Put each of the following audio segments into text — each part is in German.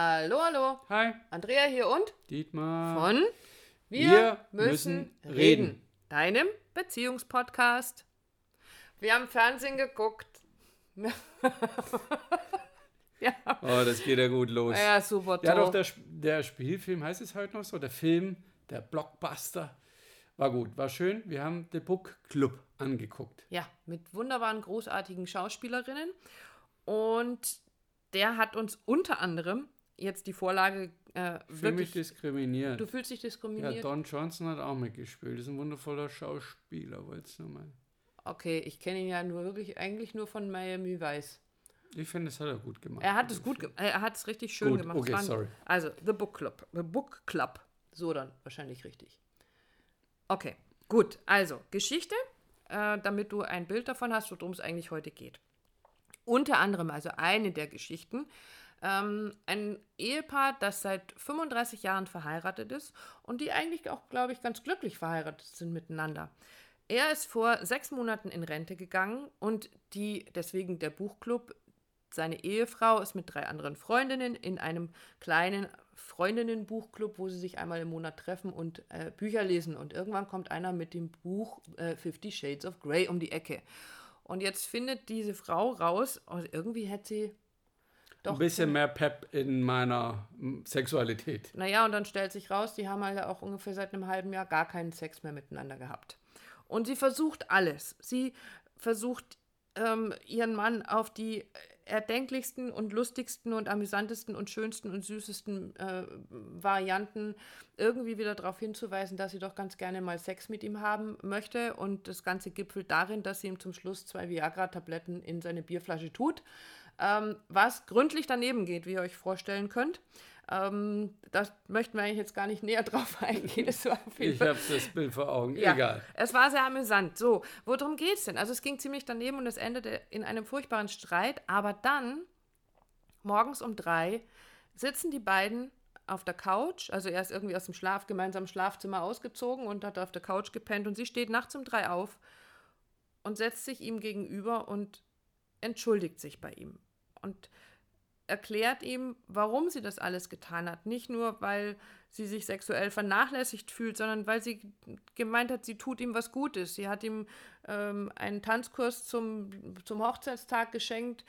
Hallo, hallo. Hi, Andrea hier und Dietmar. von Wir müssen reden. Deinem Beziehungspodcast. Wir haben Fernsehen geguckt. ja. Oh, das geht ja gut los. ja, super. Ja, doch, der, der Spielfilm heißt es heute noch so. Der Film, der Blockbuster. War gut, war schön. Wir haben The Book Club angeguckt. Ja, mit wunderbaren, großartigen Schauspielerinnen. Und der hat uns unter anderem jetzt die Vorlage äh, Ich fühle mich diskriminiert. Du fühlst dich Ja, diskriminiert? Don Johnson hat auch mitgespielt. Ist ein wundervoller Schauspieler, wolltest du mal. okay, ich kenne ihn ja nur wirklich eigentlich nur von Miami Vice. Ich finde, das hat er gut gemacht. Er hat es gut, er hat es richtig schön Gut, gemacht. Okay, sorry. Also The Book Club, The Book Club, so dann wahrscheinlich richtig. Okay, gut. Also Geschichte, äh, damit du ein Bild davon hast, worum es eigentlich heute geht. Unter anderem, also eine der Geschichten, ähm, ein Ehepaar, das seit 35 Jahren verheiratet ist und die eigentlich auch, glaube ich, ganz glücklich verheiratet sind miteinander. Er ist vor sechs Monaten in Rente gegangen und die, deswegen der Buchclub, seine Ehefrau ist mit drei anderen Freundinnen in einem kleinen Freundinnenbuchclub, wo sie sich einmal im Monat treffen und äh, Bücher lesen. Und irgendwann kommt einer mit dem Buch äh, Fifty Shades of Grey um die Ecke. Und jetzt findet diese Frau raus, oh, irgendwie hätte sie doch ein bisschen mehr Pep in meiner Sexualität. naja, und dann stellt sich raus, die haben halt auch ungefähr seit einem halben Jahr gar keinen Sex mehr miteinander gehabt. Und sie versucht alles. Sie versucht, ähm, ihren Mann auf die erdenklichsten und lustigsten und amüsantesten und schönsten und süßesten äh, Varianten irgendwie wieder darauf hinzuweisen, dass sie doch ganz gerne mal Sex mit ihm haben möchte. Und das Ganze gipfelt darin, dass sie ihm zum Schluss zwei Viagra-Tabletten in seine Bierflasche tut. Ähm, was gründlich daneben geht, wie ihr euch vorstellen könnt. Ähm, das möchten wir eigentlich jetzt gar nicht näher drauf eingehen. Es Ich habe das Bild vor Augen. ja, Egal. Es war sehr amüsant. So, worum geht's denn? Also es ging ziemlich daneben und es endete in einem furchtbaren Streit. Aber dann, morgens um drei, sitzen die beiden auf der Couch. Also er ist irgendwie aus dem Schlaf, gemeinsamen Schlafzimmer ausgezogen und hat auf der Couch gepennt. Und sie steht nachts um drei auf und setzt sich ihm gegenüber und entschuldigt sich bei ihm. Und erklärt ihm, warum sie das alles getan hat. Nicht nur, weil sie sich sexuell vernachlässigt fühlt, sondern weil sie gemeint hat, sie tut ihm was Gutes. Sie hat ihm ähm, einen Tanzkurs zum, zum Hochzeitstag geschenkt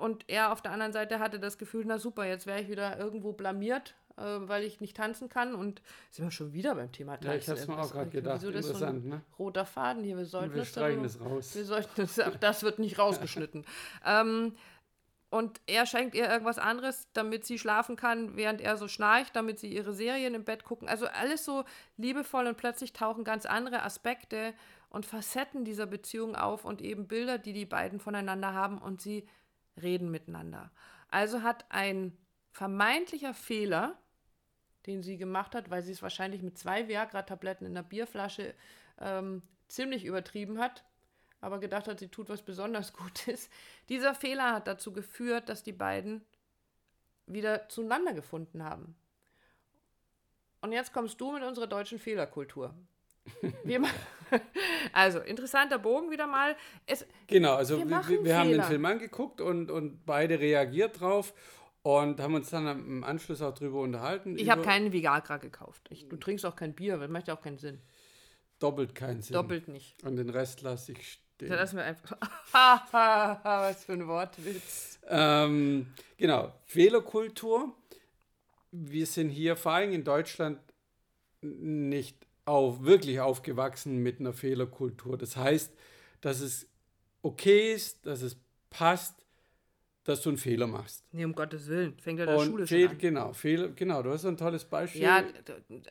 und er auf der anderen Seite hatte das Gefühl, na super, jetzt wäre ich wieder irgendwo blamiert, äh, weil ich nicht tanzen kann und sind wir schon wieder beim Thema Tanzen. Ja, ich habe es mir auch gerade gedacht. wieso das so Interessant, ein ne? roter Faden hier, wir sollten Wir das streichen das raus. wir sollten das, auch das wird nicht rausgeschnitten. ähm, und er schenkt ihr irgendwas anderes, damit sie schlafen kann, während er so schnarcht, damit sie ihre Serien im Bett gucken. Also alles so liebevoll und plötzlich tauchen ganz andere Aspekte und Facetten dieser Beziehung auf und eben Bilder, die die beiden voneinander haben und sie reden miteinander. Also hat ein vermeintlicher Fehler, den sie gemacht hat, weil sie es wahrscheinlich mit zwei Viagra-Tabletten in einer Bierflasche ähm, ziemlich übertrieben hat, aber gedacht hat, sie tut was besonders Gutes. Dieser Fehler hat dazu geführt, dass die beiden wieder zueinander gefunden haben. Und jetzt kommst du mit unserer deutschen Fehlerkultur. Also, interessanter Bogen wieder mal. Es, Genau, also Wir wir, wir, haben den. Film angeguckt und, und beide reagiert drauf und haben uns dann im Anschluss auch drüber unterhalten. ich habe keinen Viagra gekauft. Ich, du trinkst auch kein Bier, weil das macht ja auch keinen Sinn. Doppelt keinen Sinn. Doppelt nicht. Und den Rest lasse ich Da lassen wir einfach. Was für ein Wortwitz. Ähm, genau, Fehlerkultur. Wir sind hier vor allem in Deutschland nicht auf, wirklich aufgewachsen mit einer Fehlerkultur. Das heißt, dass es okay ist, dass es passt, dass du einen Fehler machst. Nee, um Gottes Willen. Fängt ja der Und Schule schon an. genau, Fehler, genau, du hast ein tolles Beispiel. Ja,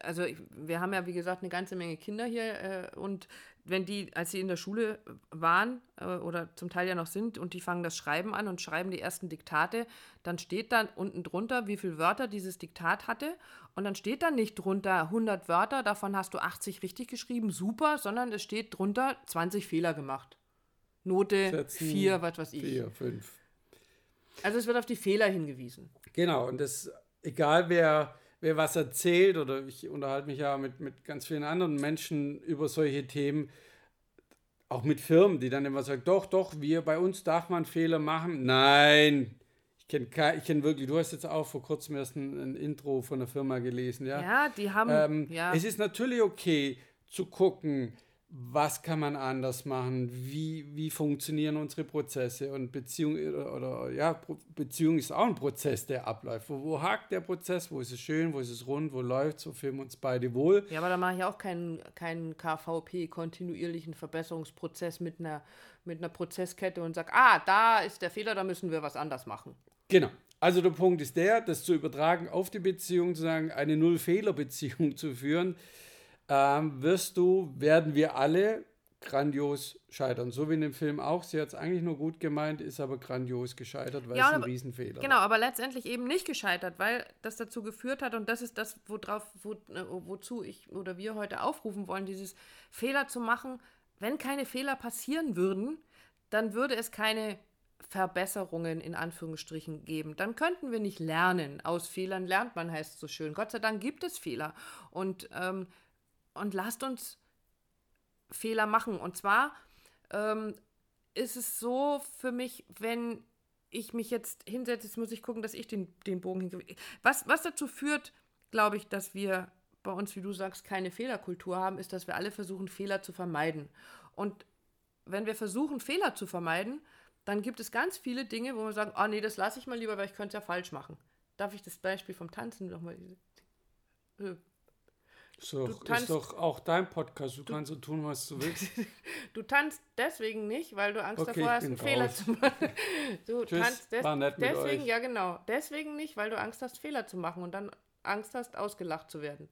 also ich, wir haben ja, wie gesagt, eine ganze Menge Kinder hier äh, und wenn die, als sie in der Schule waren äh, oder zum Teil ja noch sind und die fangen das Schreiben an und schreiben die ersten Diktate, dann steht dann unten drunter, wie viele Wörter dieses Diktat hatte und dann steht dann nicht drunter 100 Wörter, davon hast du 80 richtig geschrieben, super, sondern es steht drunter 20 Fehler gemacht. Note Setzen 4, was weiß ich. Vier, fünf. Also es wird auf die Fehler hingewiesen. Genau, und das, egal wer, wer was erzählt, oder ich unterhalte mich ja mit, mit ganz vielen anderen Menschen über solche Themen, auch mit Firmen, die dann immer sagen, doch, doch, wir bei uns darf man Fehler machen. Nein, ich kenne ich kenn wirklich, du hast jetzt auch vor kurzem erst ein, ein Intro von einer Firma gelesen, ja? Ja, die haben. Ähm, ja. Es ist natürlich okay zu gucken, was kann man anders machen, wie, wie funktionieren unsere Prozesse und Beziehung oder, oder ja, Beziehung ist auch ein Prozess, der abläuft. Wo, wo hakt der Prozess, wo ist es schön, wo ist es rund, wo läuft wo fühlen wir uns beide wohl. Ja, aber da mache ich auch keinen, keinen KVP, kontinuierlichen Verbesserungsprozess mit einer, mit einer Prozesskette und sage, ah, da ist der Fehler, da müssen wir was anders machen. Genau. Also der Punkt ist der, das zu übertragen auf die Beziehung, zu sagen, eine Null-Fehler-Beziehung zu führen, ähm, wirst du, werden wir alle grandios scheitern. So wie in dem Film auch. Sie hat es eigentlich nur gut gemeint, ist aber grandios gescheitert, weil ja, es ein Riesenfehler Genau, war. aber letztendlich eben nicht gescheitert, weil das dazu geführt hat und das ist das, worauf, wo, äh, wozu ich oder wir heute aufrufen wollen, dieses Fehler zu machen. Wenn keine Fehler passieren würden, dann würde es keine Verbesserungen in Anführungsstrichen geben. Dann könnten wir nicht lernen. Aus Fehlern lernt man, heißt so schön. Gott sei Dank gibt es Fehler. Und ähm, und lasst uns Fehler machen. Und zwar ähm, ist es so für mich, wenn ich mich jetzt hinsetze, jetzt muss ich gucken, dass ich den, den Bogen hinkriege. Was, was dazu führt, glaube ich, dass wir bei uns, wie du sagst, keine Fehlerkultur haben, ist, dass wir alle versuchen, Fehler zu vermeiden. Und wenn wir versuchen, Fehler zu vermeiden, dann gibt es ganz viele Dinge, wo wir sagen, oh nee, das lasse ich mal lieber, weil ich könnte es ja falsch machen. Darf ich das Beispiel vom Tanzen nochmal äh, so, tanzt, ist doch auch dein Podcast. Du, du, kannst so tun, was du willst. du tanzt deswegen nicht, weil du Angst okay, davor hast, einen raus. Fehler zu machen. Du Tschüss, tanzt des deswegen, ja genau, deswegen nicht, weil du Angst hast, Fehler zu machen und dann Angst hast, ausgelacht zu werden.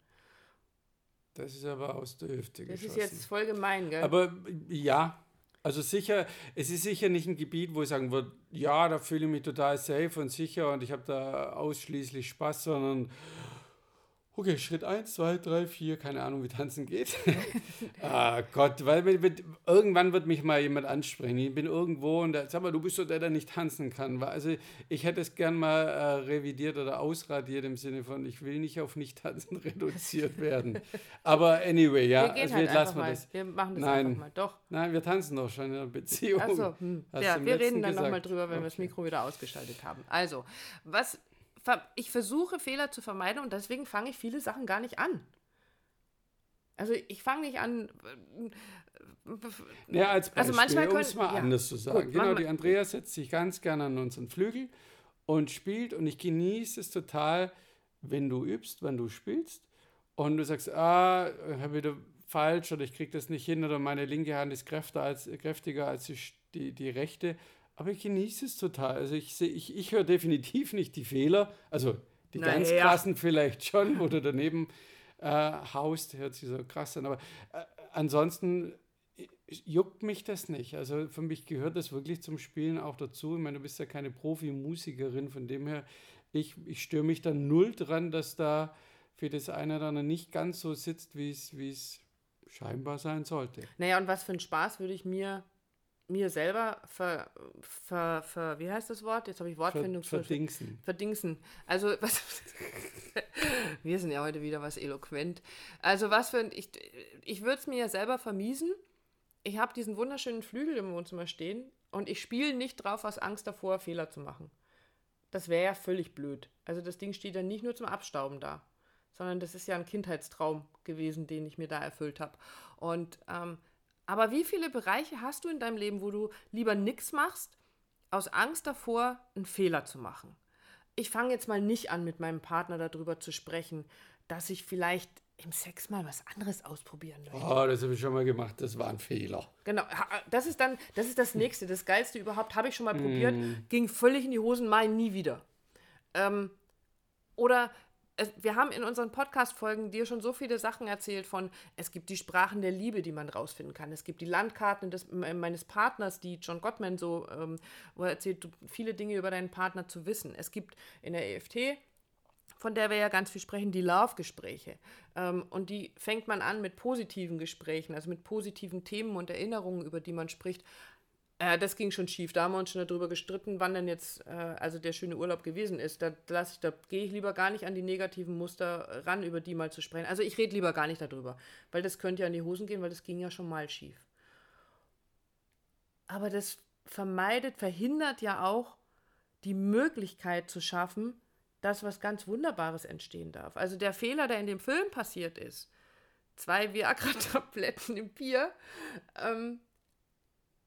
Das ist aber aus der Hüfte Das geschossen. ist jetzt voll gemein, gell? Aber ja, also sicher, es ist sicher nicht ein Gebiet, wo ich sagen würde, ja, da fühle ich mich total safe und sicher und ich habe da ausschließlich Spaß, sondern Okay, Schritt 1, 2, 3, 4, keine Ahnung, wie tanzen geht. ah Gott, weil mit, irgendwann wird mich mal jemand ansprechen. Ich bin irgendwo und da, sag mal, du bist so der, der nicht tanzen kann. Also ich hätte es gern mal äh, revidiert oder ausradiert im Sinne von, ich will nicht auf Nicht-Tanzen reduziert werden. Aber anyway, ja, wir, gehen also, halt lassen mal. das. Wir machen das Nein. einfach mal, doch. Nein, wir tanzen doch schon in einer Beziehung. Achso, hm. ja, wir reden dann nochmal drüber, wenn okay. wir das Mikro wieder ausgeschaltet haben. Also, was ich versuche Fehler zu vermeiden und deswegen fange ich viele Sachen gar nicht an. Also ich fange nicht an. Ja, als Beispiel, also manchmal um es mal ja. anders zu sagen. Gut, genau, die Andrea setzt sich ganz gerne an unseren Flügel und spielt und ich genieße es total, wenn du übst, wenn du spielst und du sagst, ah, ich habe wieder falsch oder ich kriege das nicht hin oder meine linke Hand ist kräftiger als, kräftiger als die, die rechte aber ich genieße es total. Also ich, ich, ich höre definitiv nicht die Fehler. Also die Na, ganz krassen vielleicht schon, wo du daneben äh, haust, hört sich so krass an. Aber äh, ansonsten juckt mich das nicht. Also für mich gehört das wirklich zum Spielen auch dazu. Ich meine, du bist ja keine Profimusikerin, von dem her, ich, ich störe mich da null dran, dass da für das eine oder andere nicht ganz so sitzt, wie es scheinbar sein sollte. Naja, und was für einen Spaß würde ich mir mir selber ver, ver, ver, wie heißt das Wort? Jetzt habe ich Wortfindung. Ver, verdingsen. Verdingsen. Also, was, wir sind ja heute wieder was eloquent. Also, was für ein, ich, ich würde es mir ja selber vermiesen. Ich habe diesen wunderschönen Flügel im Wohnzimmer stehen und ich spiele nicht drauf aus Angst davor, Fehler zu machen. Das wäre ja völlig blöd. Also, das Ding steht ja nicht nur zum Abstauben da, sondern das ist ja ein Kindheitstraum gewesen, den ich mir da erfüllt habe. Und, ähm, aber wie viele Bereiche hast du in deinem Leben, wo du lieber nichts machst, aus Angst davor, einen Fehler zu machen? Ich fange jetzt mal nicht an, mit meinem Partner darüber zu sprechen, dass ich vielleicht im Sex mal was anderes ausprobieren möchte. Oh, das habe ich schon mal gemacht, das war ein Fehler. Genau, das ist dann, das ist das Nächste, das Geilste überhaupt, habe ich schon mal mm. probiert, ging völlig in die Hosen, mal nie wieder. Ähm, oder wir haben in unseren Podcast-Folgen dir schon so viele Sachen erzählt von, es gibt die Sprachen der Liebe, die man rausfinden kann. Es gibt die Landkarten des, meines Partners, die John Gottman so, ähm, er erzählt, viele Dinge über deinen Partner zu wissen. Es gibt in der EFT, von der wir ja ganz viel sprechen, die Love-Gespräche. Ähm, und die fängt man an mit positiven Gesprächen, also mit positiven Themen und Erinnerungen, über die man spricht. Äh, das ging schon schief. Da haben wir uns schon darüber gestritten, wann denn jetzt äh, also der schöne Urlaub gewesen ist. Da, da gehe ich lieber gar nicht an die negativen Muster ran, über die mal zu sprechen. Also ich rede lieber gar nicht darüber, weil das könnte ja in die Hosen gehen, weil das ging ja schon mal schief. Aber das vermeidet, verhindert ja auch die Möglichkeit zu schaffen, dass was ganz Wunderbares entstehen darf. Also der Fehler, der in dem Film passiert ist, zwei Viagra-Tabletten im Bier, ähm,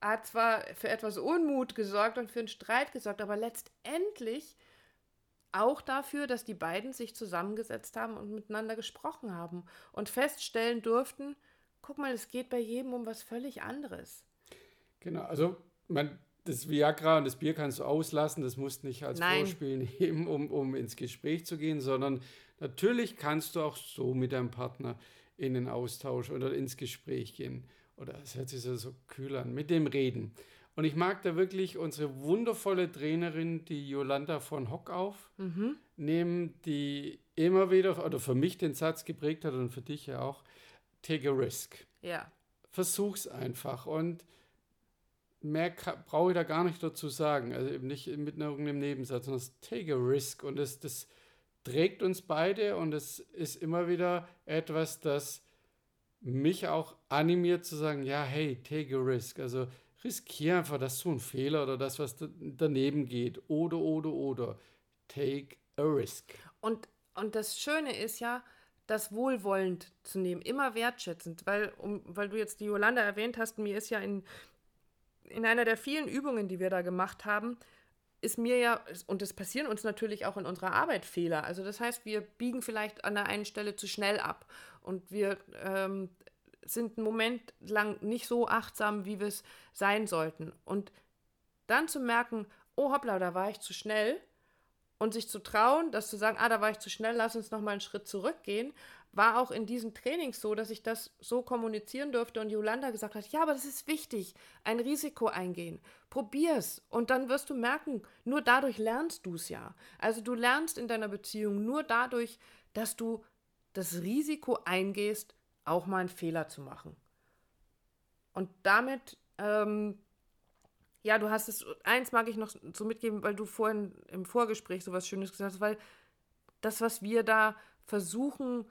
hat zwar für etwas Unmut gesorgt und für einen Streit gesorgt, aber letztendlich auch dafür, dass die beiden sich zusammengesetzt haben und miteinander gesprochen haben und feststellen durften, guck mal, es geht bei jedem um was völlig anderes. Genau, also man, das Viagra und das Bier kannst du auslassen, das musst nicht als Nein. Vorspiel nehmen, um, um ins Gespräch zu gehen, sondern natürlich kannst du auch so mit deinem Partner in den Austausch oder ins Gespräch gehen. Oder es hört sich so kühl an, mit dem Reden. Und ich mag da wirklich unsere wundervolle Trainerin, die Jolanda von Hock auf, mhm. nehmen, die immer wieder, oder für mich den Satz geprägt hat und für dich ja auch, take a risk. Ja. Versuch's einfach. Und mehr brauche ich da gar nicht dazu sagen. Also eben nicht mit irgendeinem Nebensatz, sondern das take a risk. Und das, das trägt uns beide und es ist immer wieder etwas, das mich auch animiert zu sagen, ja, hey, take a risk. Also riskiere einfach, dass so ein Fehler oder das, was daneben geht. Oder, oder, oder. Take a risk. Und, und das Schöne ist ja, das wohlwollend zu nehmen, immer wertschätzend, weil, um, weil du jetzt die Yolanda erwähnt hast, mir ist ja in, in einer der vielen Übungen, die wir da gemacht haben, ist mir ja, und es passieren uns natürlich auch in unserer Arbeit Fehler. Also das heißt, wir biegen vielleicht an der einen Stelle zu schnell ab und wir ähm, sind einen Moment lang nicht so achtsam, wie wir es sein sollten. Und dann zu merken, oh hoppla, da war ich zu schnell und sich zu trauen, das zu sagen, ah, da war ich zu schnell, lass uns noch mal einen Schritt zurückgehen, war auch in diesen Trainings so, dass ich das so kommunizieren durfte und Yolanda gesagt hat, ja, aber das ist wichtig, ein Risiko eingehen. Probier's und dann wirst du merken, nur dadurch lernst du es ja. Also du lernst in deiner Beziehung nur dadurch, dass du das Risiko eingehst, auch mal einen Fehler zu machen. Und damit, ähm, ja, du hast es, eins mag ich noch so mitgeben, weil du vorhin im Vorgespräch so was Schönes gesagt hast, weil das, was wir da versuchen,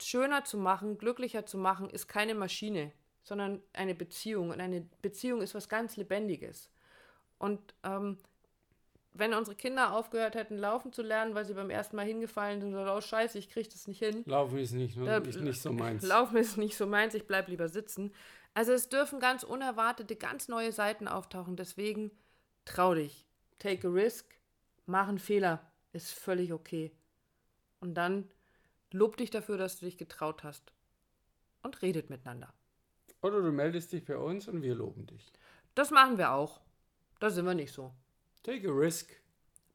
schöner zu machen, glücklicher zu machen, ist keine Maschine, sondern eine Beziehung. Und eine Beziehung ist was ganz Lebendiges. Und ähm, wenn unsere Kinder aufgehört hätten, laufen zu lernen, weil sie beim ersten Mal hingefallen sind oder oh scheiße, ich kriege das nicht hin. Laufen ist nicht, äh, ist nicht so meins. Laufen ist nicht so meins, ich bleibe lieber sitzen. Also es dürfen ganz unerwartete, ganz neue Seiten auftauchen. Deswegen trau dich. Take a risk, mach einen Fehler. Ist völlig okay. Und dann lob dich dafür, dass du dich getraut hast. Und redet miteinander. Oder du meldest dich bei uns und wir loben dich. Das machen wir auch. Da sind wir nicht so. Take a risk.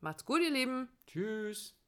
Macht's gut, ihr Lieben. Tschüss.